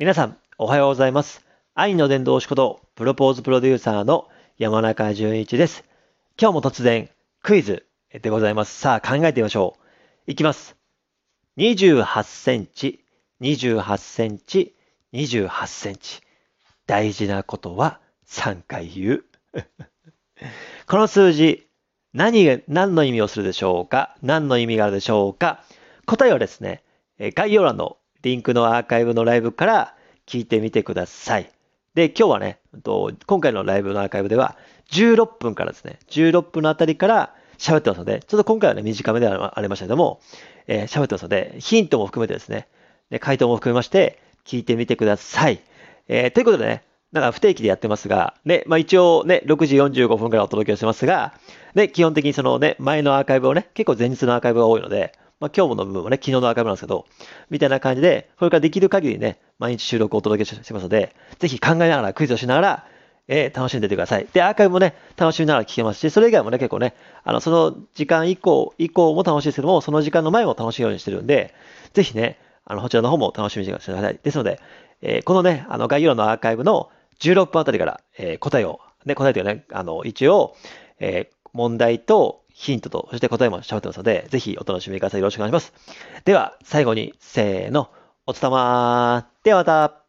皆さん、おはようございます。愛の伝道師こと、プロポーズプロデューサーの山中淳一です。今日も突然、クイズでございます。さあ、考えてみましょう。いきます。28センチ、28センチ、28センチ。大事なことは3回言う。この数字、何が、何の意味をするでしょうか？何の意味があるでしょうか？答えはですね、概要欄のリンクのアーカイブのライブから聞いてみてください。で、今日はね、今回のライブのアーカイブでは16分からですね、16分のあたりから喋ってますので、ちょっと今回はね、短めではありましたけども、えー喋ってますので、ヒントも含めてですね、で回答も含めまして、聞いてみてください。えーということでね、なんか不定期でやってますが、ね、まあ一応ね、6時45分からお届けしてますが、ね、基本的にそのね、前のアーカイブをね、結構前日のアーカイブが多いので、まあ今日の部分はね、昨日のアーカイブなんですけど、みたいな感じで、これからできる限りね、毎日収録をお届けしますので、ぜひ考えながら、クイズをしながら、えー楽しんでてください。で、アーカイブもね、楽しみながら聞けますし、それ以外もね、結構ね、あの、その時間以降、以降も楽しいですけども、その時間の前も楽しいようにしてるんで、ぜひね、あの、こちらの方も楽しみにしてください。ですので、えーこのね、あの、概要欄のアーカイブの16分あたりから、えー答えを、ね、答えというかね、あの、一応、え問題とヒントと、そして答えも喋ってますので、ぜひお楽しみください。よろしくお願いします。では、最後に、せーの、おつたまー。ではまた。